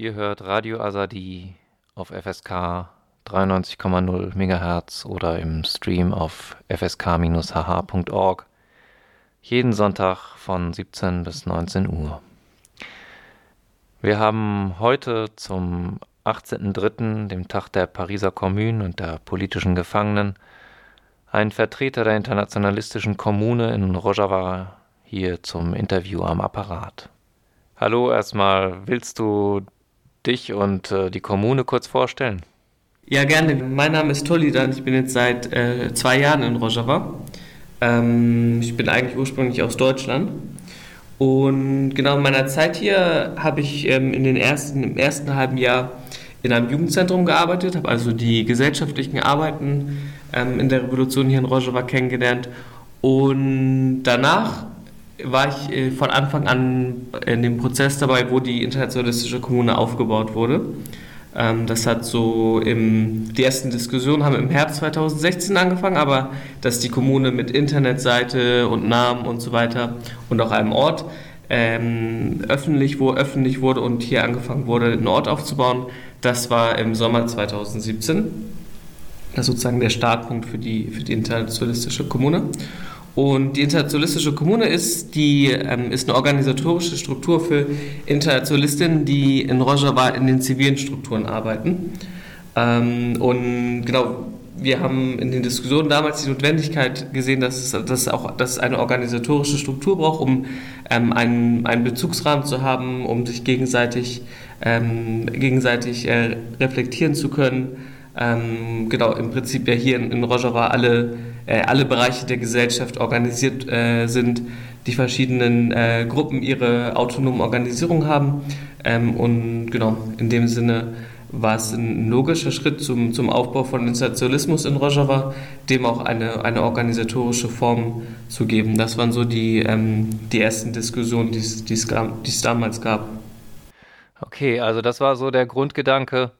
Ihr hört Radio Azadi auf FSK 93,0 MHz oder im Stream auf fsk-hh.org. Jeden Sonntag von 17 bis 19 Uhr. Wir haben heute zum 18.03., dem Tag der Pariser Kommune und der politischen Gefangenen, einen Vertreter der internationalistischen Kommune in Rojava hier zum Interview am Apparat. Hallo erstmal, willst du dich und äh, die Kommune kurz vorstellen? Ja, gerne. Mein Name ist Tolidan. Ich bin jetzt seit äh, zwei Jahren in Rojava. Ähm, ich bin eigentlich ursprünglich aus Deutschland. Und genau in meiner Zeit hier habe ich ähm, in den ersten, im ersten halben Jahr in einem Jugendzentrum gearbeitet, habe also die gesellschaftlichen Arbeiten ähm, in der Revolution hier in Rojava kennengelernt. Und danach war ich äh, von Anfang an in dem Prozess dabei, wo die internationalistische Kommune aufgebaut wurde. Ähm, das hat so im, die ersten Diskussionen haben im Herbst 2016 angefangen, aber dass die Kommune mit Internetseite und Namen und so weiter und auch einem Ort ähm, öffentlich, wo öffentlich wurde und hier angefangen wurde, einen Ort aufzubauen, das war im Sommer 2017. Das ist sozusagen der Startpunkt für die, für die internationalistische Kommune. Und die Internationalistische Kommune ist, die, ähm, ist eine organisatorische Struktur für Internationalistinnen, die in Rojava in den zivilen Strukturen arbeiten. Ähm, und genau, wir haben in den Diskussionen damals die Notwendigkeit gesehen, dass es, dass auch, dass es eine organisatorische Struktur braucht, um ähm, einen, einen Bezugsrahmen zu haben, um sich gegenseitig, ähm, gegenseitig äh, reflektieren zu können. Ähm, genau, im Prinzip ja hier in, in Rojava alle äh, alle Bereiche der Gesellschaft organisiert äh, sind, die verschiedenen äh, Gruppen ihre autonomen Organisierung haben. Ähm, und genau, in dem Sinne war es ein logischer Schritt zum, zum Aufbau von Institutionalismus in Rojava, dem auch eine, eine organisatorische Form zu geben. Das waren so die, ähm, die ersten Diskussionen, die es damals gab. Okay, also das war so der Grundgedanke,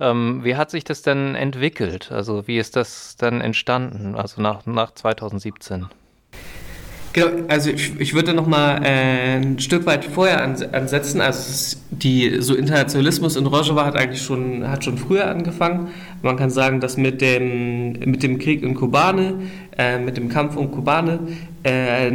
ähm, wie hat sich das denn entwickelt? Also wie ist das dann entstanden, also nach, nach 2017? Genau, also ich, ich würde noch mal äh, ein Stück weit vorher ansetzen. Also die so Internationalismus in Rojava hat eigentlich schon hat schon früher angefangen. Man kann sagen, dass mit dem mit dem Krieg in Kobane, äh, mit dem Kampf um Kobane äh,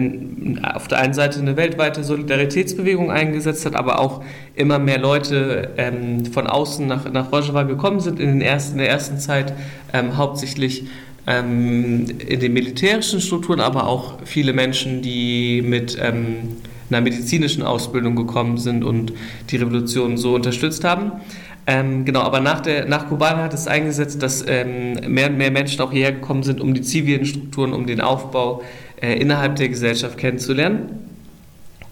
auf der einen Seite eine weltweite Solidaritätsbewegung eingesetzt hat, aber auch immer mehr Leute ähm, von außen nach nach Rojava gekommen sind in den ersten in der ersten Zeit ähm, hauptsächlich ähm, in den militärischen Strukturen, aber auch viele Menschen, die mit ähm, einer medizinischen Ausbildung gekommen sind und die Revolution so unterstützt haben. Ähm, genau, aber nach, der, nach Kubana hat es eingesetzt, dass ähm, mehr und mehr Menschen auch hierher gekommen sind, um die zivilen Strukturen, um den Aufbau äh, innerhalb der Gesellschaft kennenzulernen.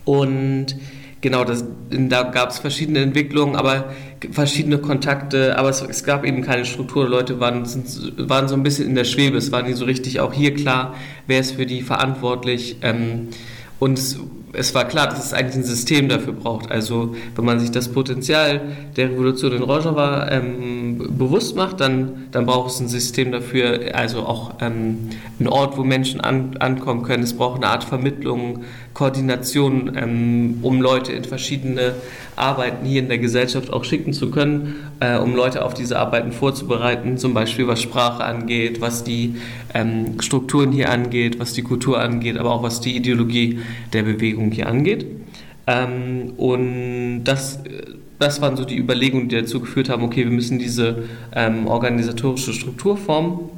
Und genau, das, da gab es verschiedene Entwicklungen, aber verschiedene Kontakte, aber es, es, gab eben keine Struktur. Leute waren, sind, waren so ein bisschen in der Schwebe. Es war nicht so richtig auch hier klar, wer ist für die verantwortlich. Ähm, und es es war klar, dass es eigentlich ein System dafür braucht. Also wenn man sich das Potenzial der Revolution in Rojava ähm, bewusst macht, dann, dann braucht es ein System dafür, also auch ähm, ein Ort, wo Menschen an, ankommen können. Es braucht eine Art Vermittlung, Koordination, ähm, um Leute in verschiedene Arbeiten hier in der Gesellschaft auch schicken zu können, äh, um Leute auf diese Arbeiten vorzubereiten, zum Beispiel was Sprache angeht, was die ähm, Strukturen hier angeht, was die Kultur angeht, aber auch was die Ideologie der Bewegung hier angeht. Ähm, und das, das waren so die Überlegungen, die dazu geführt haben, okay, wir müssen diese ähm, organisatorische Struktur formen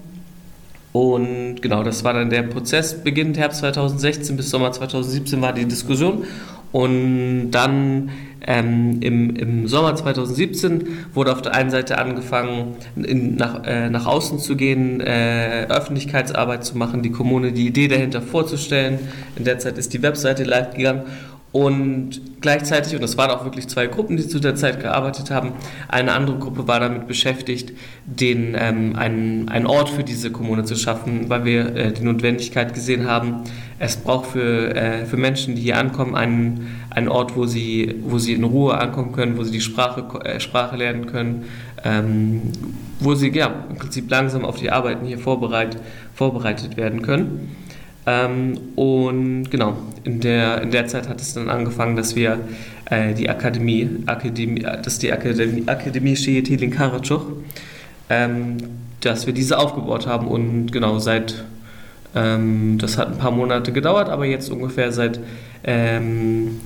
und genau, das war dann der Prozess, beginnend Herbst 2016 bis Sommer 2017 war die Diskussion. Und dann ähm, im, im Sommer 2017 wurde auf der einen Seite angefangen, in, nach, äh, nach außen zu gehen, äh, Öffentlichkeitsarbeit zu machen, die Kommune die Idee dahinter vorzustellen. In der Zeit ist die Webseite live gegangen und gleichzeitig, und das waren auch wirklich zwei Gruppen, die zu der Zeit gearbeitet haben, eine andere Gruppe war damit beschäftigt, den, ähm, einen, einen Ort für diese Kommune zu schaffen, weil wir äh, die Notwendigkeit gesehen haben, es braucht für, äh, für Menschen, die hier ankommen, einen, einen Ort, wo sie, wo sie in Ruhe ankommen können, wo sie die Sprache, äh, Sprache lernen können, ähm, wo sie ja, im Prinzip langsam auf die Arbeiten hier vorbereit, vorbereitet werden können. Ähm, und genau, in der, in der Zeit hat es dann angefangen, dass wir äh, die Akademie, Akademie, das ist die Akademie, Akademie Şehit Karacuch, ähm, dass wir diese aufgebaut haben und genau seit, ähm, das hat ein paar Monate gedauert, aber jetzt ungefähr seit, ähm,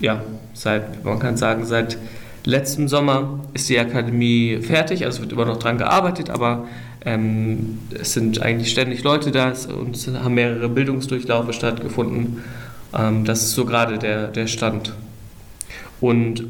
ja, seit, man kann sagen, seit letztem Sommer ist die Akademie fertig, also wird immer noch dran gearbeitet, aber ähm, es sind eigentlich ständig Leute da und es haben mehrere Bildungsdurchlaufe stattgefunden. Ähm, das ist so gerade der, der Stand. Und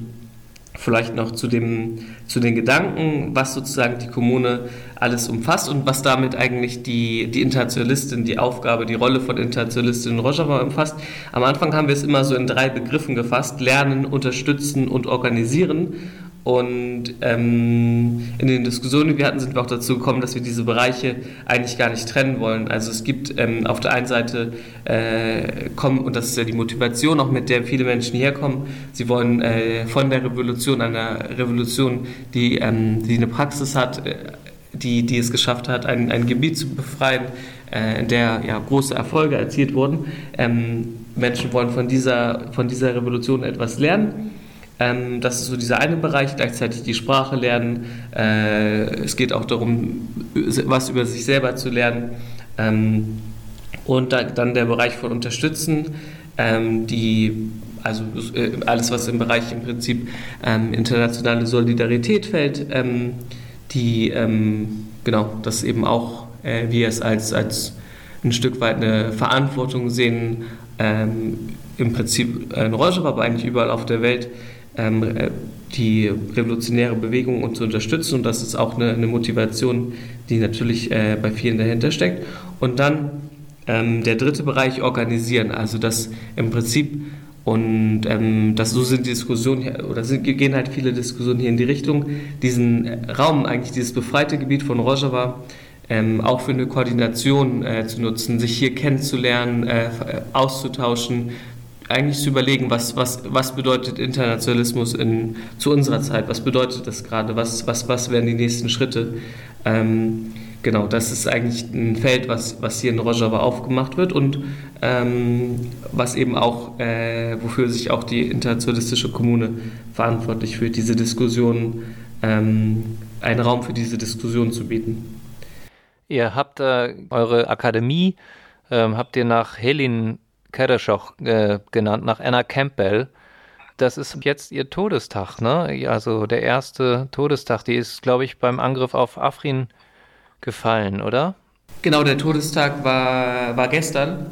vielleicht noch zu, dem, zu den Gedanken, was sozusagen die Kommune alles umfasst und was damit eigentlich die, die Internationalistin, die Aufgabe, die Rolle von Internationalistin Rojava umfasst. Am Anfang haben wir es immer so in drei Begriffen gefasst, lernen, unterstützen und organisieren. Und ähm, in den Diskussionen, die wir hatten, sind wir auch dazu gekommen, dass wir diese Bereiche eigentlich gar nicht trennen wollen. Also es gibt ähm, auf der einen Seite äh, kommen, und das ist ja die Motivation, auch mit der viele Menschen hierher kommen, sie wollen äh, von der Revolution, einer Revolution, die, ähm, die eine Praxis hat, äh, die, die es geschafft hat, ein, ein Gebiet zu befreien, äh, in der ja, große Erfolge erzielt wurden. Ähm, Menschen wollen von dieser, von dieser Revolution etwas lernen ähm, das ist so dieser eine Bereich, gleichzeitig die Sprache lernen. Äh, es geht auch darum, was über sich selber zu lernen. Ähm, und da, dann der Bereich von Unterstützen, ähm, die also äh, alles, was im Bereich im Prinzip ähm, internationale Solidarität fällt, ähm, die ähm, genau, das eben auch äh, wir es als, als ein Stück weit eine Verantwortung sehen, ähm, im Prinzip in Rojava, aber eigentlich überall auf der Welt, die revolutionäre Bewegung und zu unterstützen. Und das ist auch eine, eine Motivation, die natürlich äh, bei vielen dahinter steckt. Und dann ähm, der dritte Bereich organisieren, also das im Prinzip und ähm, das, so sind die Diskussionen, oder sind, gehen halt viele Diskussionen hier in die Richtung, diesen Raum, eigentlich dieses befreite Gebiet von Rojava, ähm, auch für eine Koordination äh, zu nutzen, sich hier kennenzulernen, äh, auszutauschen, eigentlich zu überlegen, was, was, was bedeutet Internationalismus in, zu unserer Zeit, was bedeutet das gerade, was, was, was wären die nächsten Schritte. Ähm, genau, das ist eigentlich ein Feld, was, was hier in Rojava aufgemacht wird und ähm, was eben auch, äh, wofür sich auch die internationalistische Kommune verantwortlich fühlt, diese Diskussion, ähm, einen Raum für diese Diskussion zu bieten. Ihr habt äh, eure Akademie, ähm, habt ihr nach Helin Kereshoch äh, genannt, nach Anna Campbell. Das ist jetzt ihr Todestag, ne? Also der erste Todestag, die ist, glaube ich, beim Angriff auf Afrin gefallen, oder? Genau, der Todestag war, war gestern.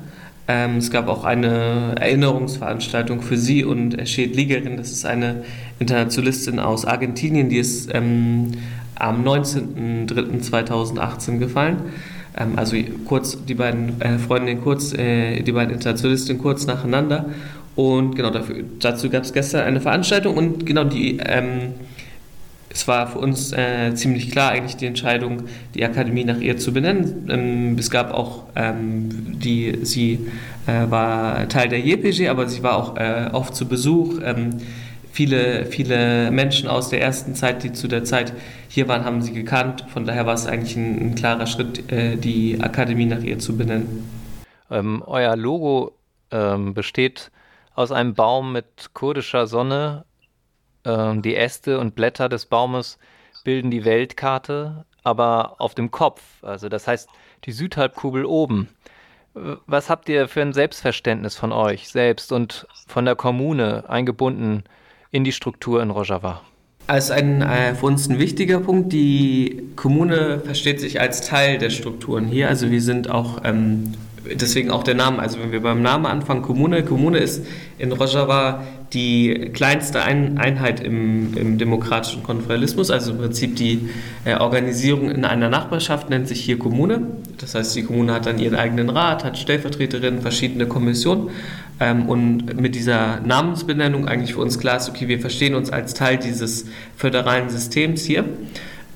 Ähm, es gab auch eine Erinnerungsveranstaltung für sie und Eshed Ligerin, das ist eine Internationalistin aus Argentinien, die ist ähm, am 19.03.2018 gefallen. Ähm, also kurz die beiden äh, Freundinnen kurz, äh, die beiden Internationalistinnen kurz nacheinander. Und genau dafür, dazu gab es gestern eine Veranstaltung und genau die, ähm, es war für uns äh, ziemlich klar eigentlich die Entscheidung, die Akademie nach ihr zu benennen. Ähm, es gab auch, ähm, die, sie äh, war Teil der JPG, aber sie war auch äh, oft zu Besuch. Viele, viele Menschen aus der ersten Zeit, die zu der Zeit hier waren, haben sie gekannt. Von daher war es eigentlich ein, ein klarer Schritt, äh, die Akademie nach ihr zu benennen. Ähm, euer Logo ähm, besteht aus einem Baum mit kurdischer Sonne. Ähm, die Äste und Blätter des Baumes bilden die Weltkarte, aber auf dem Kopf. Also das heißt die Südhalbkugel oben. Was habt ihr für ein Selbstverständnis von euch selbst und von der Kommune eingebunden in die Struktur in Rojava? Als ein, äh, für uns ein wichtiger Punkt, die Kommune versteht sich als Teil der Strukturen hier. Also wir sind auch, ähm, deswegen auch der Name, also wenn wir beim Namen anfangen, Kommune, Kommune ist in Rojava die kleinste ein Einheit im, im, demokratischen Konföderalismus, also im Prinzip die äh, Organisierung in einer Nachbarschaft nennt sich hier Kommune. Das heißt, die Kommune hat dann ihren eigenen Rat, hat Stellvertreterinnen, verschiedene Kommissionen. Ähm, und mit dieser Namensbenennung eigentlich für uns klar ist, okay, wir verstehen uns als Teil dieses föderalen Systems hier.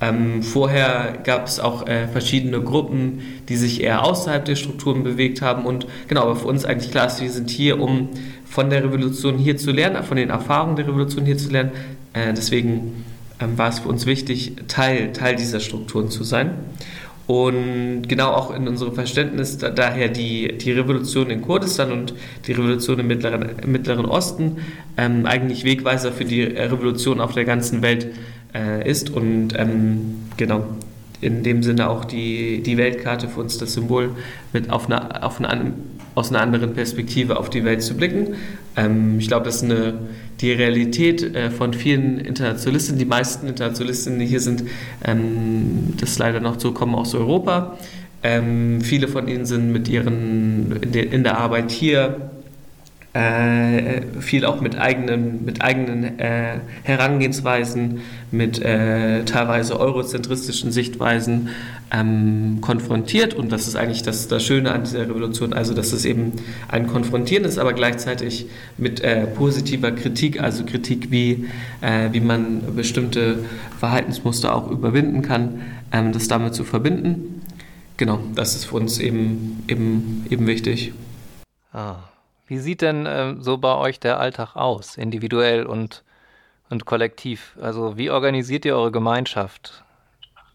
Ähm, vorher gab es auch äh, verschiedene Gruppen, die sich eher außerhalb der Strukturen bewegt haben. Und genau, aber für uns eigentlich klar ist, wir sind hier, um von der Revolution hier zu lernen, von den Erfahrungen der Revolution hier zu lernen. Äh, deswegen ähm, war es für uns wichtig, Teil, Teil dieser Strukturen zu sein. Und genau auch in unserem Verständnis da, daher die, die Revolution in Kurdistan und die Revolution im Mittleren, im Mittleren Osten ähm, eigentlich Wegweiser für die Revolution auf der ganzen Welt äh, ist. Und ähm, genau in dem Sinne auch die, die Weltkarte für uns das Symbol mit auf eine, auf eine, aus einer anderen Perspektive auf die Welt zu blicken. Ähm, ich glaube, das ist eine, die Realität äh, von vielen Internationalisten. Die meisten Internationalisten, die hier sind, ähm, das ist leider noch so, kommen aus Europa. Ähm, viele von ihnen sind mit ihren, in, de, in der Arbeit hier äh, viel auch mit eigenen, mit eigenen äh, Herangehensweisen, mit äh, teilweise eurozentristischen Sichtweisen ähm, konfrontiert. Und das ist eigentlich das, das Schöne an dieser Revolution, also dass es eben ein Konfrontieren ist, aber gleichzeitig mit äh, positiver Kritik, also Kritik, wie, äh, wie man bestimmte Verhaltensmuster auch überwinden kann, ähm, das damit zu verbinden. Genau, das ist für uns eben, eben, eben wichtig. Ah. Wie sieht denn äh, so bei euch der Alltag aus, individuell und, und kollektiv? Also wie organisiert ihr eure Gemeinschaft?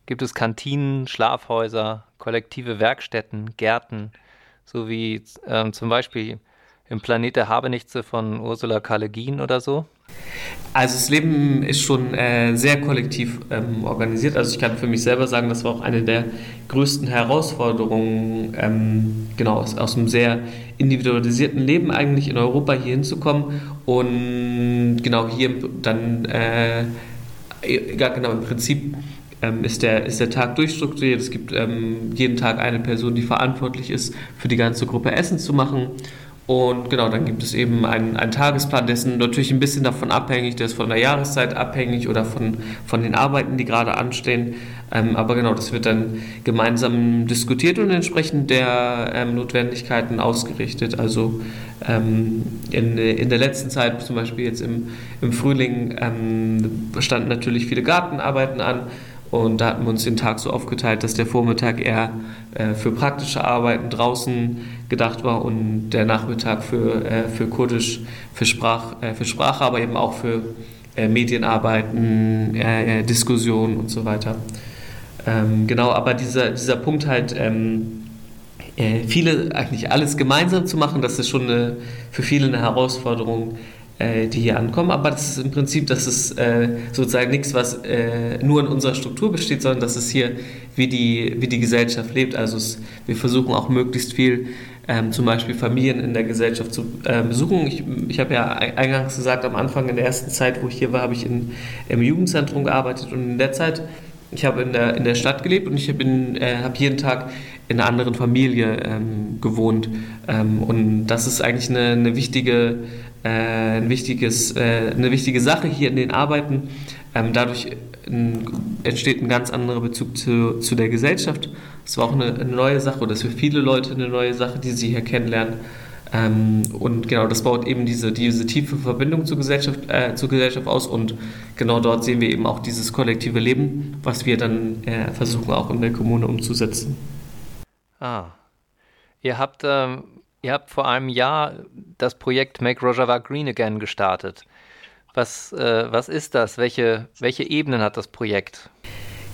Gibt es Kantinen, Schlafhäuser, kollektive Werkstätten, Gärten, so wie ähm, zum Beispiel im Planet der Habenichtse von Ursula K. Le Guin oder so? Also das Leben ist schon äh, sehr kollektiv ähm, organisiert. Also ich kann für mich selber sagen, das war auch eine der größten Herausforderungen, ähm, genau aus, aus einem sehr individualisierten Leben eigentlich in Europa hier hinzukommen und genau hier dann, äh, genau im Prinzip ähm, ist, der, ist der Tag durchstrukturiert. Es gibt ähm, jeden Tag eine Person, die verantwortlich ist, für die ganze Gruppe Essen zu machen und genau, dann gibt es eben einen, einen Tagesplan, dessen natürlich ein bisschen davon abhängig, der ist von der Jahreszeit abhängig oder von, von den Arbeiten, die gerade anstehen. Ähm, aber genau, das wird dann gemeinsam diskutiert und entsprechend der ähm, Notwendigkeiten ausgerichtet. Also ähm, in, in der letzten Zeit, zum Beispiel jetzt im, im Frühling, ähm, standen natürlich viele Gartenarbeiten an. Und da hatten wir uns den Tag so aufgeteilt, dass der Vormittag eher äh, für praktische Arbeiten draußen gedacht war und der Nachmittag für, äh, für Kurdisch, für, Sprach, äh, für Sprache, aber eben auch für äh, Medienarbeiten, äh, äh, Diskussionen und so weiter. Ähm, genau, aber dieser, dieser Punkt halt, ähm, viele, eigentlich alles gemeinsam zu machen, das ist schon eine, für viele eine Herausforderung äh, die hier ankommen. Aber das ist im Prinzip, das ist äh, sozusagen nichts, was äh, nur in unserer Struktur besteht, sondern das ist hier, wie die, wie die Gesellschaft lebt. Also es, wir versuchen auch möglichst viel ähm, zum Beispiel Familien in der Gesellschaft zu äh, besuchen. Ich, ich habe ja eingangs gesagt, am Anfang in der ersten Zeit, wo ich hier war, habe ich in, im Jugendzentrum gearbeitet und in der Zeit, ich habe in der, in der Stadt gelebt und ich habe äh, hab jeden Tag in einer anderen Familie ähm, gewohnt. Ähm, und das ist eigentlich eine, eine wichtige äh, ein wichtiges, äh, eine wichtige Sache hier in den Arbeiten. Ähm, dadurch entsteht ein ganz anderer Bezug zu, zu der Gesellschaft. Das war auch eine, eine neue Sache oder ist für viele Leute eine neue Sache, die sie hier kennenlernen. Ähm, und genau, das baut eben diese, diese tiefe Verbindung zur Gesellschaft, äh, zur Gesellschaft aus und genau dort sehen wir eben auch dieses kollektive Leben, was wir dann äh, versuchen auch in der Kommune umzusetzen. Ah. Ihr habt ähm, Ihr habt vor einem Jahr das Projekt Make Rojava Green Again gestartet. Was, äh, was ist das? Welche, welche Ebenen hat das Projekt?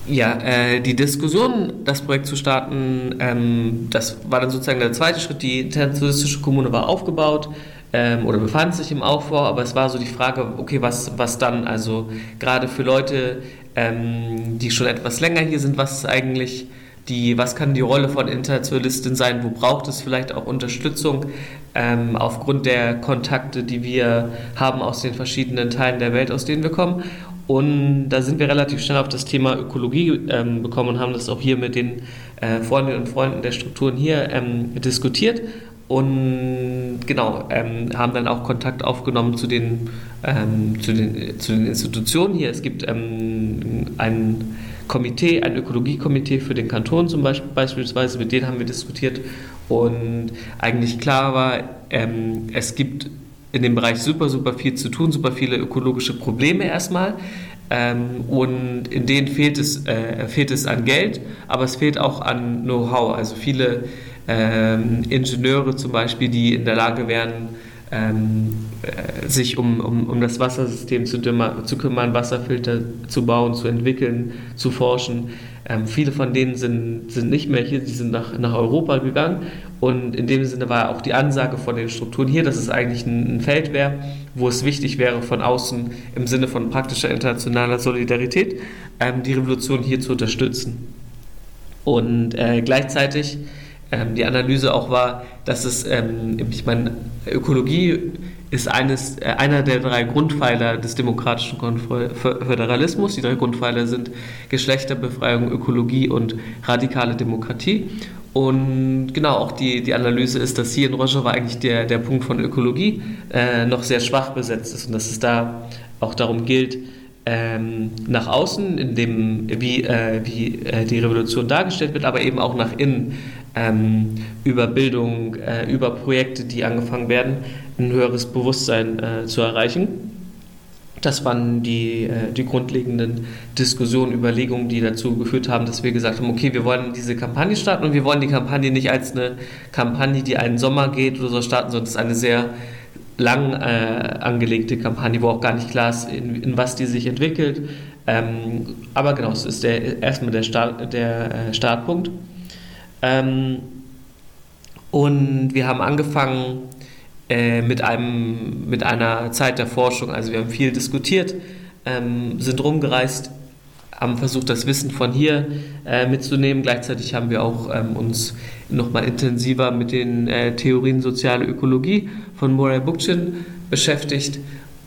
Ja, äh, die Diskussion, das Projekt zu starten, ähm, das war dann sozusagen der zweite Schritt. Die internationalistische Kommune war aufgebaut ähm, oder befand sich im Aufbau, aber es war so die Frage, okay, was, was dann? Also gerade für Leute, ähm, die schon etwas länger hier sind, was ist eigentlich die, was kann die Rolle von Internationalistin sein, wo braucht es vielleicht auch Unterstützung ähm, aufgrund der Kontakte, die wir haben aus den verschiedenen Teilen der Welt, aus denen wir kommen. Und da sind wir relativ schnell auf das Thema Ökologie ähm, gekommen und haben das auch hier mit den äh, Freundinnen und Freunden der Strukturen hier ähm, diskutiert und genau, ähm, haben dann auch Kontakt aufgenommen zu den, ähm, zu den, zu den Institutionen hier. Es gibt ähm, ein Komitee, ein Ökologiekomitee für den Kanton zum Beispiel, beispielsweise, mit denen haben wir diskutiert und eigentlich klar war, ähm, es gibt in dem Bereich super, super viel zu tun, super viele ökologische Probleme erstmal. Ähm, und in denen fehlt es, äh, fehlt es an Geld, aber es fehlt auch an Know-how. Also viele ähm, Ingenieure zum Beispiel, die in der Lage wären, ähm, äh, sich um, um, um das Wassersystem zu, zu kümmern, Wasserfilter zu bauen, zu entwickeln, zu forschen. ähm, viele von denen sind, sind nicht mehr hier, die sind nach, nach Europa gegangen. Und in dem Sinne war auch die Ansage von den Strukturen hier, dass es eigentlich ein, ein Feld wäre, wo es wichtig wäre, von außen im Sinne von praktischer internationaler Solidarität ähm, die Revolution hier zu unterstützen. Und äh, gleichzeitig die Analyse auch war, dass es, ähm, ich meine, Ökologie ist eines, äh, einer der drei Grundpfeiler des demokratischen Föderalismus. Die drei Grundpfeiler sind Geschlechterbefreiung, Ökologie und radikale Demokratie. Und genau, auch die, die Analyse ist, dass hier in Rojava eigentlich der, der Punkt von Ökologie äh, noch sehr schwach besetzt ist und dass es da auch darum gilt, ähm, nach außen, in dem, wie, äh, wie äh, die Revolution dargestellt wird, aber eben auch nach innen ähm, über Bildung, äh, über Projekte, die angefangen werden, ein höheres Bewusstsein äh, zu erreichen. Das waren die, äh, die grundlegenden Diskussionen, Überlegungen, die dazu geführt haben, dass wir gesagt haben, okay, wir wollen diese Kampagne starten und wir wollen die Kampagne nicht als eine Kampagne, die einen Sommer geht oder so starten, sondern es ist eine sehr lang äh, angelegte Kampagne, wo auch gar nicht klar ist, in, in was die sich entwickelt. Ähm, aber genau, es ist der, erstmal der, Start, der äh, Startpunkt. Ähm, und wir haben angefangen äh, mit, einem, mit einer Zeit der Forschung. Also wir haben viel diskutiert, ähm, sind rumgereist, haben versucht, das Wissen von hier äh, mitzunehmen. Gleichzeitig haben wir auch ähm, uns nochmal intensiver mit den äh, Theorien soziale Ökologie von Murray Bookchin beschäftigt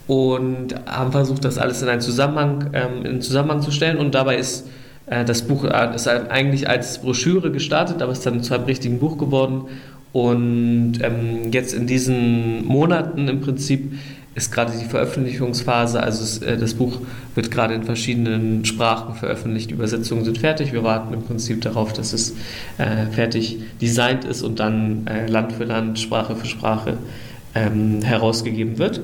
und haben versucht, das alles in einen Zusammenhang, ähm, in Zusammenhang zu stellen. Und dabei ist das Buch äh, ist eigentlich als Broschüre gestartet, aber ist dann zu einem richtigen Buch geworden. Und ähm, jetzt in diesen Monaten im Prinzip ist gerade die Veröffentlichungsphase, also es, äh, das Buch wird gerade in verschiedenen Sprachen veröffentlicht, Übersetzungen sind fertig. Wir warten im Prinzip darauf, dass es äh, fertig designt ist und dann äh, Land für Land, Sprache für Sprache ähm, herausgegeben wird.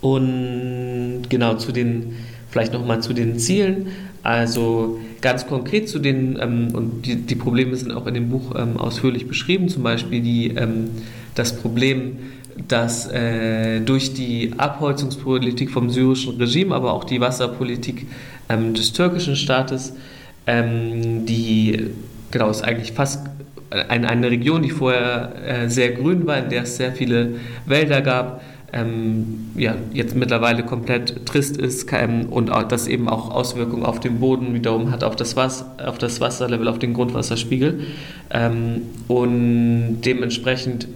Und genau zu den, vielleicht nochmal zu den Zielen. Also ganz konkret zu den, ähm, und die, die, Probleme sind auch in dem Buch ähm, ausführlich beschrieben, zum Beispiel die, ähm, das Problem, dass äh, durch die Abholzungspolitik vom syrischen Regime, aber auch die Wasserpolitik ähm, des türkischen Staates, ähm, die, genau, ist eigentlich fast eine, eine Region, die vorher äh, sehr grün war, in der es sehr viele Wälder gab, ähm, ja, jetzt mittlerweile komplett trist ist ähm, und auch, das eben auch Auswirkungen auf den Boden wiederum hat, auf das, Wasser, auf das Wasserlevel, auf den Grundwasserspiegel. Ähm, und dementsprechend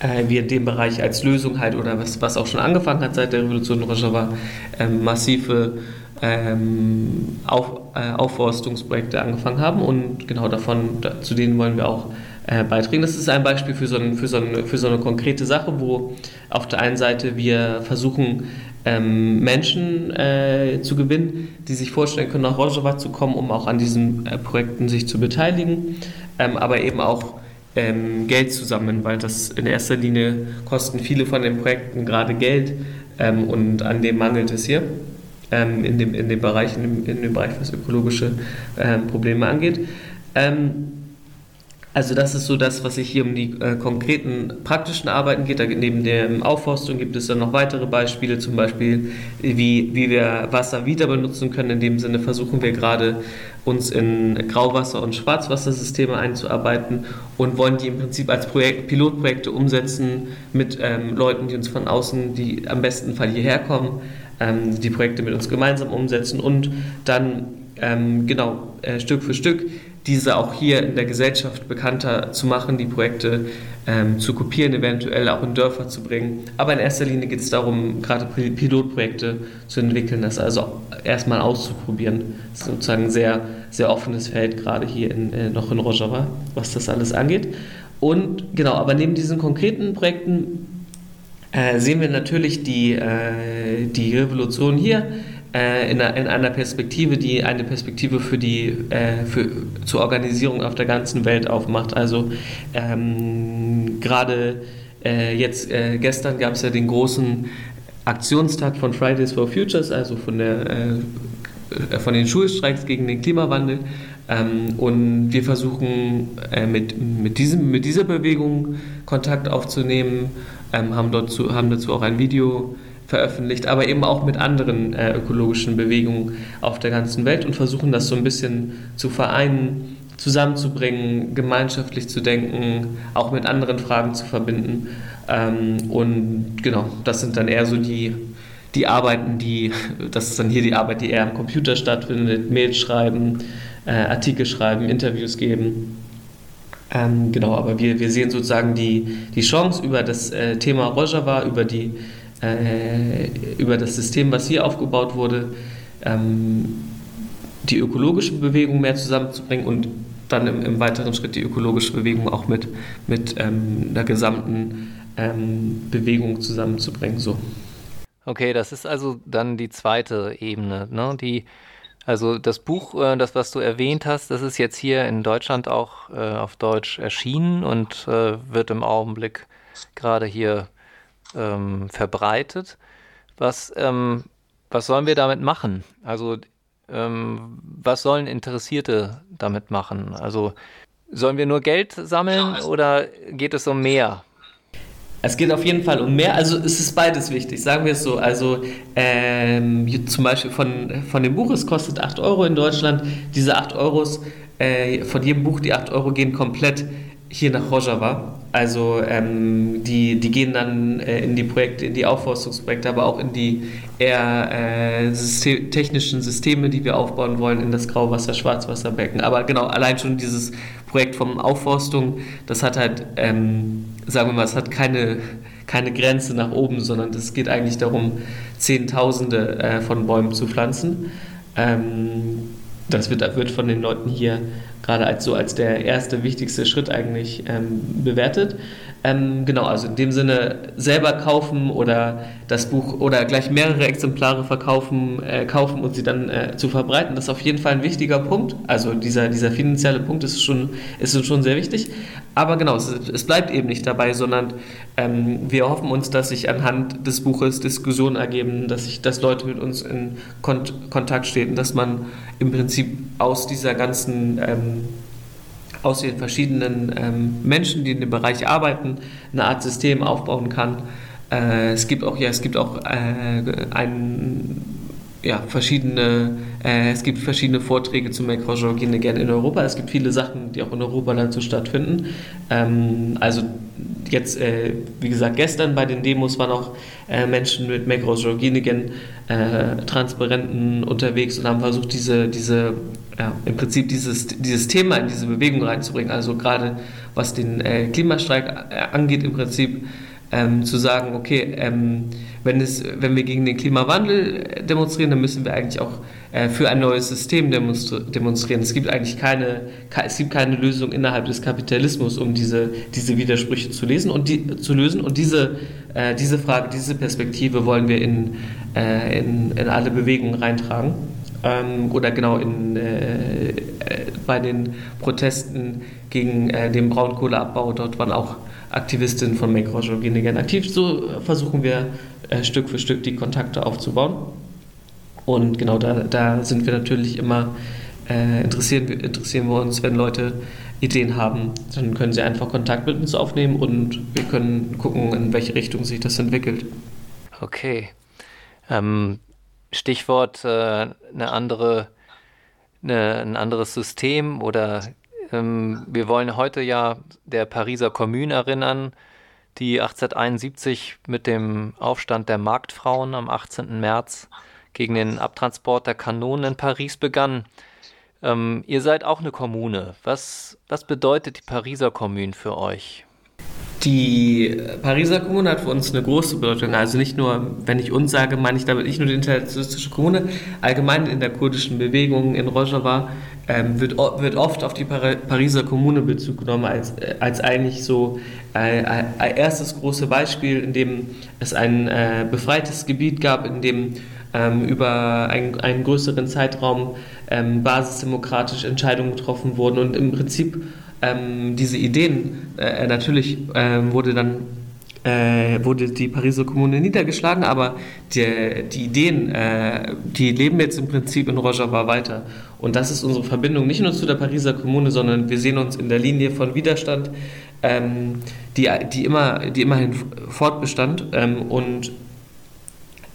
äh, wir in dem Bereich als Lösung halt oder was, was auch schon angefangen hat seit der Revolution in Rojava, ähm, massive ähm, Auf, äh, Aufforstungsprojekte angefangen haben und genau davon, da, zu denen wollen wir auch äh. Das ist ein Beispiel für so, ein, für, so ein, für so eine konkrete Sache, wo auf der einen Seite wir versuchen, ähm, Menschen äh, zu gewinnen, die sich vorstellen können, nach Rojava zu kommen, um auch an diesen äh, Projekten sich zu beteiligen, ähm, aber eben auch ähm, Geld zusammen, weil das in erster Linie kosten viele von den Projekten gerade Geld ähm, und an dem mangelt es hier ähm, in, dem, in dem Bereich, in dem, in dem Bereich, was ökologische ähm, Probleme angeht. Ähm, also das ist so das, was sich hier um die äh, konkreten praktischen Arbeiten geht. Da, neben der Aufforstung gibt es dann noch weitere Beispiele, zum Beispiel wie, wie wir Wasser wieder benutzen können. In dem Sinne versuchen wir gerade uns in Grauwasser- und Schwarzwassersysteme einzuarbeiten und wollen die im Prinzip als Projekt, Pilotprojekte umsetzen mit ähm, Leuten, die uns von außen, die am besten Fall hierher kommen, ähm, die Projekte mit uns gemeinsam umsetzen und dann ähm, genau äh, Stück für Stück diese auch hier in der Gesellschaft bekannter zu machen, die Projekte ähm, zu kopieren, eventuell auch in Dörfer zu bringen. Aber in erster Linie geht es darum, gerade Pilotprojekte zu entwickeln, das also erstmal auszuprobieren. Das ist sozusagen ein sehr, sehr offenes Feld, gerade hier in, äh, noch in Rojava, was das alles angeht. Und genau, aber neben diesen konkreten Projekten äh, sehen wir natürlich die, äh, die Revolution hier äh, in, einer, Perspektive, die eine Perspektive für die äh, für, zur Organisierung auf der ganzen Welt aufmacht. Also ähm, gerade äh, jetzt äh, gestern gab es ja den großen Aktionstag von Fridays for Futures, also von der von den Schulstreiks gegen den Klimawandel. Ähm, und wir versuchen äh, mit, mit, diesem, mit dieser Bewegung Kontakt aufzunehmen, ähm, haben, dort haben dazu auch ein Video veröffentlicht, aber eben auch mit anderen äh, ökologischen Bewegungen auf der ganzen Welt und versuchen das so ein bisschen zu vereinen, zusammenzubringen, gemeinschaftlich zu denken, auch mit anderen Fragen zu verbinden. Ähm, und genau, das sind dann eher so die, die Arbeiten, die, das ist dann hier die Arbeit, die eher am Computer stattfindet, Mails schreiben, äh, Artikel schreiben, Interviews geben. Ähm, genau, aber wir, wir sehen sozusagen die, die Chance über das äh, Thema Rojava, über, die, äh, über das System, was hier aufgebaut wurde, ähm, die ökologische Bewegung mehr zusammenzubringen und dann im, im, weiteren Schritt die ökologische Bewegung auch mit, mit ähm, der gesamten ähm, Bewegung zusammenzubringen. So. Okay, das ist also dann die zweite Ebene, ne? die also das Buch, äh, das was du erwähnt hast, das ist jetzt hier in Deutschland auch äh, auf Deutsch erschienen und äh, wird im Augenblick gerade hier ähm, verbreitet. Was, ähm, was sollen wir damit machen? Also ähm, was sollen Interessierte damit machen? Also sollen wir nur Geld sammeln oder geht es um mehr? Es geht auf jeden Fall um mehr, also es ist beides wichtig, sagen wir es so. Also ähm, zum Beispiel von, von dem Buch, es kostet 8 Euro in Deutschland. Diese 8 Euros, äh, von jedem Buch, die 8 Euro gehen komplett hier nach Rojava. Also ähm, die, die gehen dann äh, in die Projekte, in die Aufforstungsprojekte, aber auch in die eher äh, System, technischen Systeme, die wir aufbauen wollen, in das Grauwasser-Schwarzwasserbecken. Aber genau, allein schon dieses Projekt vom Aufforstung, das hat halt ähm, sagen wir mal, es hat keine, keine Grenze nach oben, sondern es geht eigentlich darum, Zehntausende äh, von Bäumen zu pflanzen. Ähm, das wird, wird von den Leuten hier gerade als so als der erste wichtigste Schritt eigentlich ähm, bewertet. Ähm, genau, also in dem Sinne selber kaufen oder das Buch oder gleich mehrere Exemplare verkaufen, äh, kaufen und sie dann äh, zu verbreiten, das ist auf jeden Fall ein wichtiger Punkt. Also dieser, dieser finanzielle Punkt ist schon, ist schon sehr wichtig. Aber genau, es, es bleibt eben nicht dabei, sondern ähm, wir hoffen uns, dass sich anhand des Buches Diskussionen ergeben, dass, sich, dass Leute mit uns in Kont Kontakt stehen, dass man im Prinzip aus dieser ganzen ähm, aus den verschiedenen ähm, Menschen, die in dem Bereich arbeiten, eine Art System aufbauen kann. Äh, es gibt auch, ja, es gibt auch äh, ein, ja, verschiedene, äh, es gibt verschiedene Vorträge zu Makrogeologie gerne in Europa. Es gibt viele Sachen, die auch in Europa dazu stattfinden. Ähm, also jetzt, äh, wie gesagt, gestern bei den Demos waren auch äh, Menschen mit Makrogeologie äh, Transparenten unterwegs und haben versucht, diese, diese ja, im Prinzip dieses, dieses Thema in diese Bewegung reinzubringen. Also gerade was den äh, Klimastreik äh, angeht, im Prinzip ähm, zu sagen, okay, ähm, wenn, es, wenn wir gegen den Klimawandel demonstrieren, dann müssen wir eigentlich auch äh, für ein neues System demonstrieren. Es gibt eigentlich keine, es gibt keine Lösung innerhalb des Kapitalismus, um diese, diese Widersprüche zu, lesen und die, zu lösen. Und diese, äh, diese Frage, diese Perspektive wollen wir in, äh, in, in alle Bewegungen reintragen ähm, oder genau in, äh, äh, bei den Protesten gegen äh, den Braunkohleabbau. Dort waren auch Aktivistinnen von Make Roger aktiv. So versuchen wir äh, Stück für Stück die Kontakte aufzubauen. Und genau da, da sind wir natürlich immer, äh, interessieren, interessieren wir uns, wenn Leute Ideen haben, dann können sie einfach Kontakt mit uns aufnehmen und wir können gucken, in welche Richtung sich das entwickelt. Okay. Ähm, Stichwort äh, eine andere, eine, ein anderes System oder ähm, wir wollen heute ja der Pariser Kommune erinnern, die 1871 mit dem Aufstand der Marktfrauen am 18. März gegen den Abtransport der Kanonen in Paris begann. Ähm, ihr seid auch eine Kommune. Was, was bedeutet die Pariser Kommune für euch? Die Pariser Kommune hat für uns eine große Bedeutung. Also nicht nur, wenn ich uns sage, meine ich damit nicht nur die internationalistische Kommune, allgemein in der kurdischen Bewegung in Rojava ähm, wird, wird oft auf die Pariser Kommune Bezug genommen als, äh, als eigentlich so ein, äh, ein erstes große Beispiel, in dem es ein äh, befreites Gebiet gab, in dem ähm, über einen, einen größeren Zeitraum ähm, basisdemokratische Entscheidungen getroffen wurden und im Prinzip ähm, diese Ideen, äh, natürlich äh, wurde dann äh, wurde die Pariser Kommune niedergeschlagen, aber die, die Ideen, äh, die leben jetzt im Prinzip in Rojava weiter. Und das ist unsere Verbindung nicht nur zu der Pariser Kommune, sondern wir sehen uns in der Linie von Widerstand, ähm, die, die, immer, die immerhin fortbestand. Ähm, und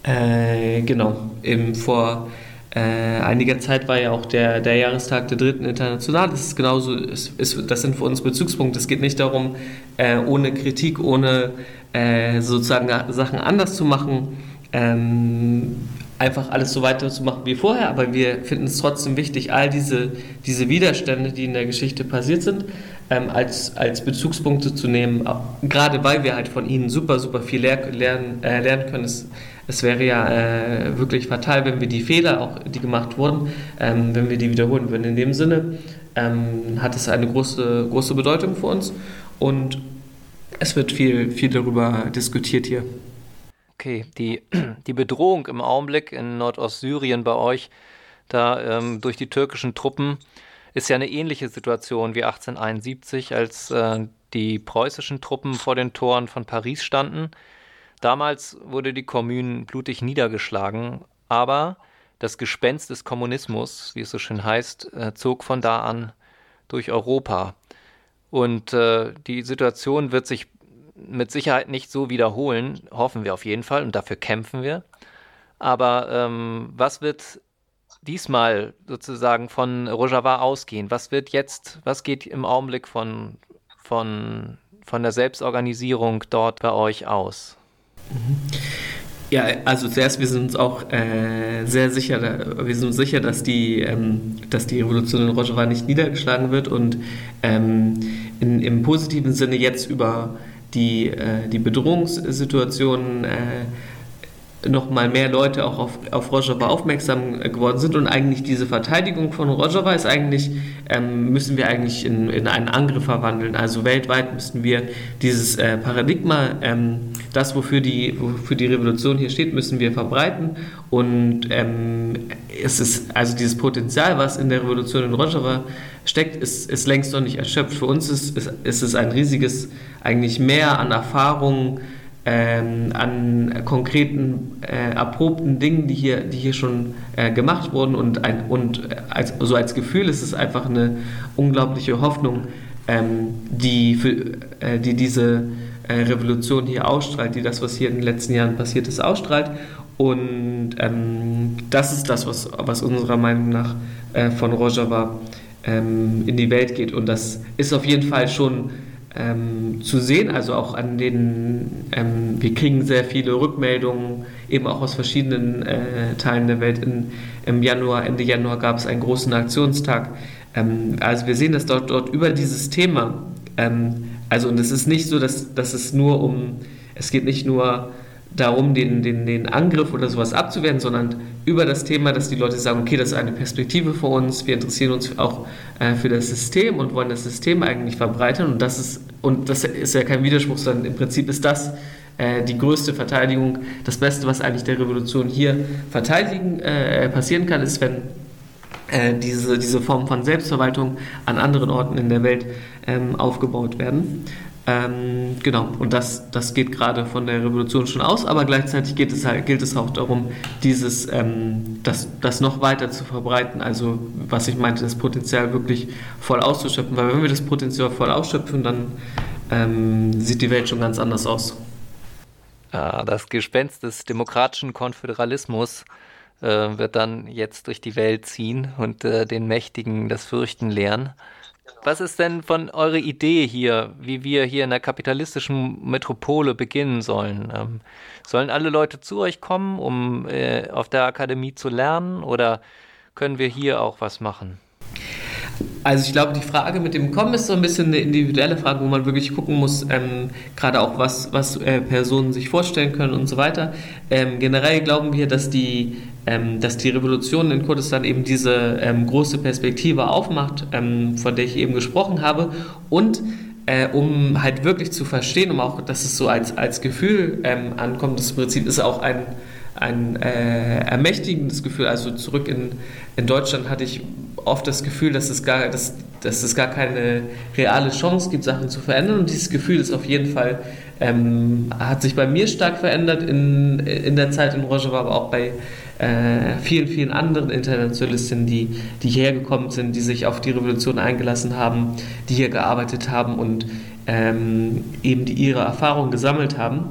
Äh, genau, Im, vor äh, einiger Zeit war ja auch der, der Jahrestag der Dritten International. Das ist genauso, ist, ist, das sind für uns Bezugspunkte. Es geht nicht darum, äh, ohne Kritik, ohne äh, sozusagen Sachen anders zu machen, ähm, einfach alles so weiterzumachen wie vorher, aber wir finden es trotzdem wichtig, all diese, diese Widerstände, die in der Geschichte passiert sind, ähm, als, als Bezugspunkte zu nehmen, gerade weil wir halt von ihnen super, super viel ler lernen, äh, lernen können. Es, es wäre ja äh, wirklich fatal, wenn wir die Fehler, auch die gemacht wurden, ähm, wenn wir die wiederholen würden. In dem Sinne ähm, hat es eine große, große Bedeutung für uns und es wird viel, viel darüber diskutiert hier. Okay, die, die Bedrohung im Augenblick in Nordostsyrien bei euch, da ähm, durch die türkischen Truppen, ist ja eine ähnliche Situation wie 1871, als äh, die preußischen Truppen vor den Toren von Paris standen. Damals wurde die Kommune blutig niedergeschlagen, aber das Gespenst des Kommunismus, wie es so schön heißt, äh, zog von da an durch Europa. Und äh, die Situation wird sich mit Sicherheit nicht so wiederholen, hoffen wir auf jeden Fall und dafür kämpfen wir. Aber ähm, was wird diesmal sozusagen von Rojava ausgehen? Was wird jetzt, was geht im Augenblick von, von, von der Selbstorganisierung dort bei euch aus? Ja, also zuerst, wir sind uns auch äh, sehr sicher, wir sind uns sicher, dass die, ähm, dass die Revolution in Rojava nicht niedergeschlagen wird und ähm, in, im positiven Sinne jetzt über die, äh, die Bedrohungssituation äh, noch mal mehr Leute auch auf, auf Rojava aufmerksam geworden sind und eigentlich diese Verteidigung von Rojava ist eigentlich, ähm, müssen wir eigentlich in, in einen Angriff verwandeln. Also weltweit müssen wir dieses äh, Paradigma, ähm, das wofür die, wofür die Revolution hier steht, müssen wir verbreiten und ähm, es ist also dieses Potenzial, was in der Revolution in Rojava steckt, ist, ist längst noch nicht erschöpft. Für uns ist, ist, ist es ein riesiges, eigentlich mehr an Erfahrungen, ähm, an konkreten, äh, erprobten Dingen, die hier, die hier schon äh, gemacht wurden. Und, ein, und als, so als Gefühl ist es einfach eine unglaubliche Hoffnung, ähm, die, für, äh, die diese äh, Revolution hier ausstrahlt, die das, was hier in den letzten Jahren passiert ist, ausstrahlt. Und ähm, das ist das, was, was unserer Meinung nach äh, von Rojava ähm, in die Welt geht. Und das ist auf jeden Fall schon ähm, zu sehen, also auch an den, ähm, wir kriegen sehr viele Rückmeldungen, eben auch aus verschiedenen äh, Teilen der Welt. In, Im Januar, Ende Januar gab es einen großen Aktionstag. Ähm, also wir sehen, dass dort, dort über dieses Thema, ähm, also und es ist nicht so, dass, dass es nur um, es geht nicht nur darum, den, den, den Angriff oder sowas abzuwehren, sondern über das Thema, dass die Leute sagen, okay, das ist eine Perspektive für uns, wir interessieren uns auch äh, für das System und wollen das System eigentlich verbreitern und das ist, und das ist ja kein Widerspruch, sondern im Prinzip ist das äh, die größte Verteidigung, das Beste, was eigentlich der Revolution hier verteidigen, äh, passieren kann, ist, wenn äh, diese, diese Form von Selbstverwaltung an anderen Orten in der Welt ähm, aufgebaut werden. Ähm, genau, und das, das geht gerade von der Revolution schon aus, aber gleichzeitig geht es halt, gilt es auch darum, dieses, ähm, das, das noch weiter zu verbreiten, also was ich meinte, das Potenzial wirklich voll auszuschöpfen, weil wenn wir das Potenzial voll ausschöpfen, dann ähm, sieht die Welt schon ganz anders aus. Ja, das Gespenst des demokratischen Konföderalismus äh, wird dann jetzt durch die Welt ziehen und äh, den Mächtigen das Fürchten lehren. Was ist denn von eurer Idee hier, wie wir hier in der kapitalistischen Metropole beginnen sollen? Ähm, sollen alle Leute zu euch kommen, um äh, auf der Akademie zu lernen, oder können wir hier auch was machen? Also ich glaube, die Frage mit dem Kommen ist so ein bisschen eine individuelle Frage, wo man wirklich gucken muss, ähm, gerade auch was, was äh, Personen sich vorstellen können und so weiter. Ähm, generell glauben wir, dass die, ähm, dass die Revolution in Kurdistan eben diese ähm, große Perspektive aufmacht, ähm, von der ich eben gesprochen habe. Und äh, um halt wirklich zu verstehen, um auch, dass es so als, als Gefühl ähm, ankommt, das Prinzip ist auch ein ein äh, ermächtigendes Gefühl. Also zurück in, in Deutschland hatte ich oft das Gefühl, dass es, gar, dass, dass es gar keine reale Chance gibt, Sachen zu verändern. Und dieses Gefühl ist auf jeden Fall, ähm, hat sich bei mir stark verändert in, in der Zeit in Rojava, aber auch bei äh, vielen, vielen anderen Internationalistinnen, die, die hierher gekommen sind, die sich auf die Revolution eingelassen haben, die hier gearbeitet haben und ähm, eben die ihre Erfahrungen gesammelt haben.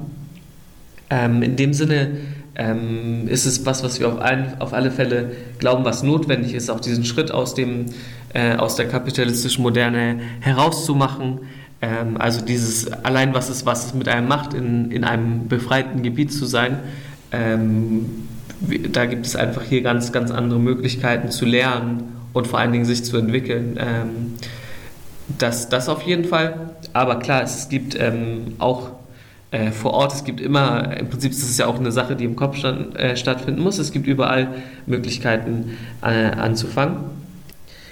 Ähm, in dem Sinne ähm, ist es was, was wir auf, ein, auf alle Fälle glauben, was notwendig ist, auch diesen Schritt aus, dem, äh, aus der kapitalistischen Moderne herauszumachen. Ähm, also dieses allein, was es, was es mit einem macht, in, in einem befreiten Gebiet zu sein. Ähm, da gibt es einfach hier ganz, ganz andere Möglichkeiten zu lernen und vor allen Dingen sich zu entwickeln. Ähm, das, das auf jeden Fall. Aber klar, es gibt ähm, auch äh, vor Ort, es gibt immer, im Prinzip ist es ja auch eine Sache, die im Kopf stand, äh, stattfinden muss. Es gibt überall Möglichkeiten äh, anzufangen.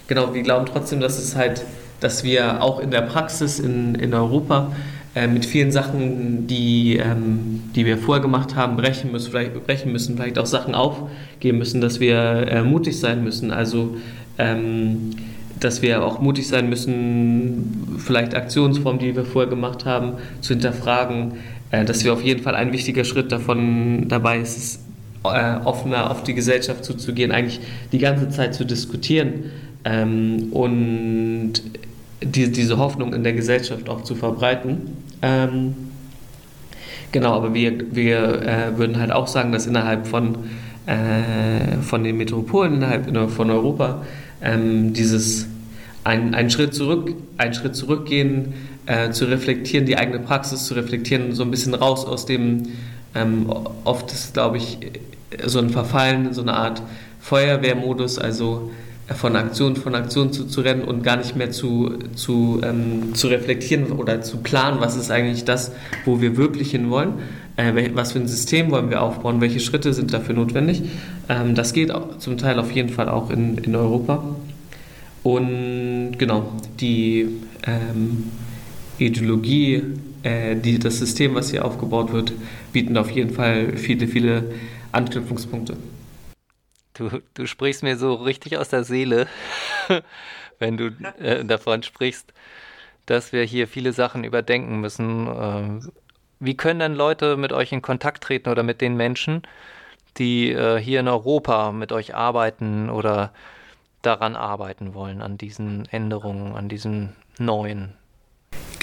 Genau, wir glauben trotzdem, dass es halt, dass wir auch in der Praxis in, in Europa äh, mit vielen Sachen, die, ähm, die wir vorher gemacht haben, brechen müssen, vielleicht brechen müssen, vielleicht auch Sachen aufgeben müssen, dass wir äh, mutig sein müssen. Also ähm, dass wir auch mutig sein müssen, vielleicht Aktionsformen, die wir vorher gemacht haben, zu hinterfragen, äh, dass wir auf jeden Fall ein wichtiger Schritt davon dabei ist, äh, offener auf die Gesellschaft zuzugehen, eigentlich die ganze Zeit zu diskutieren ähm, und die, diese Hoffnung in der Gesellschaft auch zu verbreiten. Ähm, genau, aber wir, wir äh, würden halt auch sagen, dass innerhalb von, äh, von den Metropolen, innerhalb von Europa, ähm, dieses ein, einen Schritt zurück, einen Schritt zurückgehen, äh, zu reflektieren, die eigene Praxis zu reflektieren, so ein bisschen raus aus dem, ähm, oft ist, glaube ich, so ein Verfallen, so eine Art Feuerwehrmodus, also von Aktion von Aktion zu, zu rennen und gar nicht mehr zu, zu, ähm, zu reflektieren oder zu planen, was ist eigentlich das, wo wir wirklich hinwollen, äh, was für ein System wollen wir aufbauen, welche Schritte sind dafür notwendig. Ähm, das geht auch, zum Teil auf jeden Fall auch in, in Europa. Und genau, die ähm, Ideologie, äh, die, das System, was hier aufgebaut wird, bieten auf jeden Fall viele, viele Anknüpfungspunkte. Du, du sprichst mir so richtig aus der Seele, wenn du äh, davon sprichst, dass wir hier viele Sachen überdenken müssen. Äh, wie können denn Leute mit euch in Kontakt treten oder mit den Menschen, die äh, hier in Europa mit euch arbeiten oder daran arbeiten wollen, an diesen Änderungen, an diesen neuen.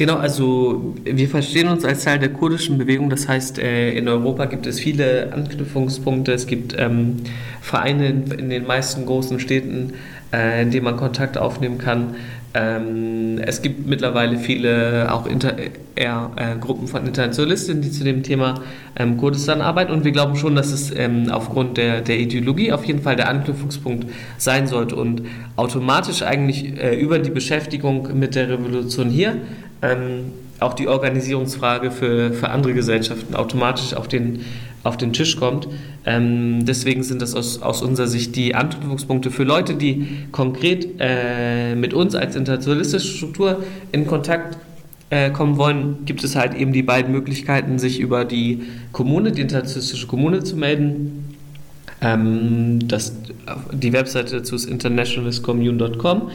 Genau, also wir verstehen uns als Teil der kurdischen Bewegung. Das heißt, äh, in Europa gibt es viele Anknüpfungspunkte. Es gibt ähm, Vereine in, den meisten großen Städten, äh, in denen man Kontakt aufnehmen kann. Ähm, es gibt mittlerweile viele auch inter, eher, äh, Gruppen von Internationalisten, die zu dem Thema ähm, Kurdistan arbeiten und wir glauben schon, dass es ähm, aufgrund der, der Ideologie auf jeden Fall der Anknüpfungspunkt sein sollte und automatisch eigentlich äh, über die Beschäftigung mit der Revolution hier ähm, auch die Organisierungsfrage für, für andere Gesellschaften automatisch auf den, auf den Tisch kommt. Ähm, deswegen sind das aus, aus unserer Sicht die Anknüpfungspunkte für Leute, die konkret äh, mit uns als internationalistische Struktur in Kontakt äh, kommen wollen, gibt es halt eben die beiden Möglichkeiten, sich über die Kommune, die internationalistische Kommune zu melden. Ähm, das, die Webseite dazu ist internationalistcommune.com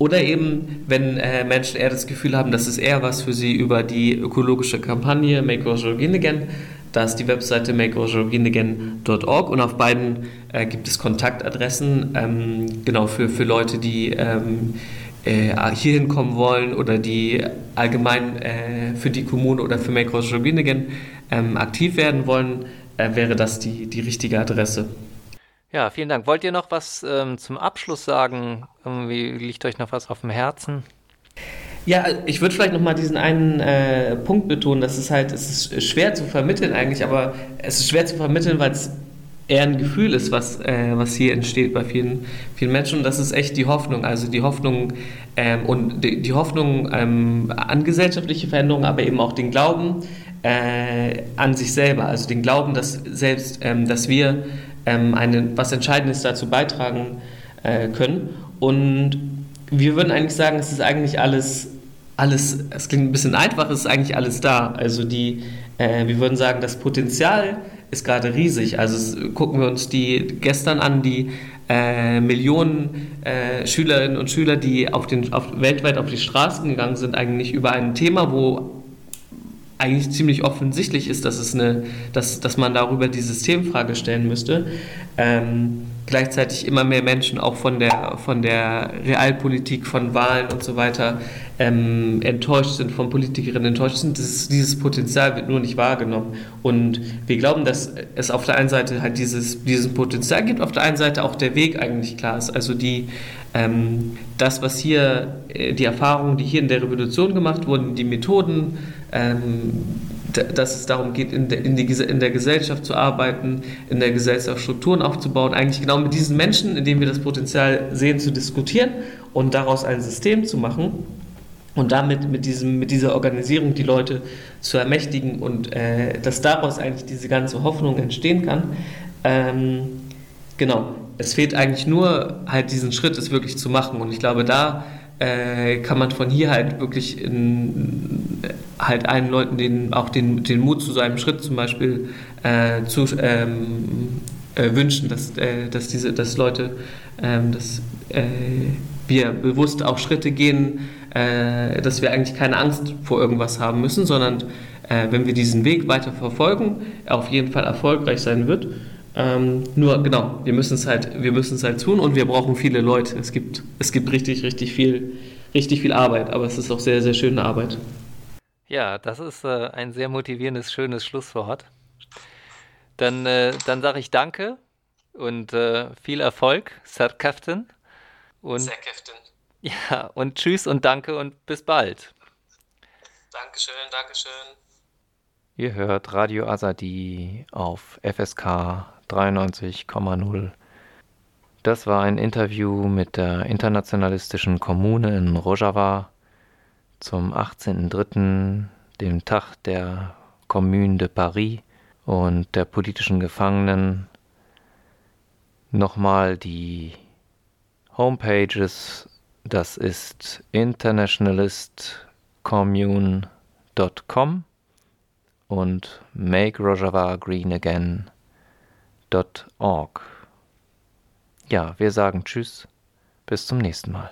oder eben, wenn äh, Menschen eher das Gefühl haben, das ist eher was für sie über die ökologische Kampagne Make Roger Again. Da ist die Webseite makerogeragain.org und auf beiden äh, gibt es Kontaktadressen, ähm, genau für, für Leute, die ähm, äh, hierhin kommen wollen oder die allgemein äh, für die Kommune oder für Make Roger Again ähm, aktiv werden wollen, äh, wäre das die, die richtige Adresse. Ja, vielen Dank. Wollt ihr noch was ähm, zum Abschluss sagen? Irgendwie liegt euch noch was auf dem Herzen? Ja, ich würde vielleicht noch mal diesen einen äh, Punkt betonen, dass es halt, es ist schwer zu vermitteln eigentlich, aber es ist schwer zu vermitteln, weil es eher ein Gefühl ist, was, äh, was hier entsteht bei vielen, vielen Menschen. Und das ist echt die Hoffnung. Also die Hoffnung ähm, und die, die Hoffnung ähm, an gesellschaftliche Veränderungen, aber eben auch den Glauben äh, an sich selber. Also den Glauben, dass selbst, ähm, dass wir ähm, eine, was Entscheidendes dazu beitragen äh, können. Und wir würden eigentlich sagen, es ist eigentlich alles, alles, es klingt ein bisschen einfach, es ist eigentlich alles da. Also die, äh, wir würden sagen, das Potenzial ist gerade riesig. Also gucken wir uns die gestern an, die äh, Millionen äh, Schülerinnen und Schüler, die auf den, auf, weltweit auf die Straßen gegangen sind, eigentlich über ein Thema, wo eigentlich ziemlich offensichtlich ist, dass, es eine, dass, dass man darüber die Systemfrage stellen müsste. Ähm, gleichzeitig immer mehr Menschen auch von der, von der Realpolitik, von Wahlen und so weiter ähm, enttäuscht sind, von Politikerinnen enttäuscht sind. Dieses, dieses Potenzial wird nur nicht wahrgenommen. Und wir glauben, dass es auf der einen Seite halt dieses, dieses Potenzial gibt, auf der einen Seite auch der Weg eigentlich klar ist. Also die, ähm, das, was hier, äh, die Erfahrungen, die hier in der Revolution gemacht wurden, die Methoden, ähm, dass es darum geht, in der, in, die, in der Gesellschaft zu arbeiten, in der Gesellschaft Strukturen aufzubauen, eigentlich genau mit diesen Menschen, in denen wir das Potenzial sehen, zu diskutieren und daraus ein System zu machen und damit mit, diesem, mit dieser Organisierung die Leute zu ermächtigen und äh, dass daraus eigentlich diese ganze Hoffnung entstehen kann. Ähm, genau, es fehlt eigentlich nur halt diesen Schritt, es wirklich zu machen und ich glaube, da äh, kann man von hier halt wirklich in, halt allen Leuten den, auch den, den Mut zu so einem Schritt zum Beispiel äh, zu, ähm, äh, wünschen, dass, äh, dass diese dass Leute, ähm, dass äh, wir bewusst auch Schritte gehen, äh, dass wir eigentlich keine Angst vor irgendwas haben müssen, sondern wenn wir diesen Weg weiter verfolgen, er auf jeden Fall erfolgreich sein wird. Ähm, nur genau, wir müssen es halt, wir müssen es halt tun und wir brauchen viele Leute. Es gibt, es gibt richtig, richtig viel, richtig viel Arbeit, aber es ist auch sehr, sehr schöne Arbeit. Ja, das ist äh, ein sehr motivierendes, schönes Schlusswort. Dann, äh, dann sage ich Danke und äh, viel Erfolg, Sir Captain. Und, Sir Captain. Ja, und tschüss und danke und bis bald. Dankeschön, Dankeschön. Ihr hört Radio Azadi auf FSK 93,0. Das war ein Interview mit der internationalistischen Kommune in Rojava zum 18.03., dem Tag der Commune de Paris und der politischen Gefangenen. Nochmal die Homepages das ist internationalistcommune.com und makerojavagreenagain.org. Ja, wir sagen Tschüss, bis zum nächsten Mal.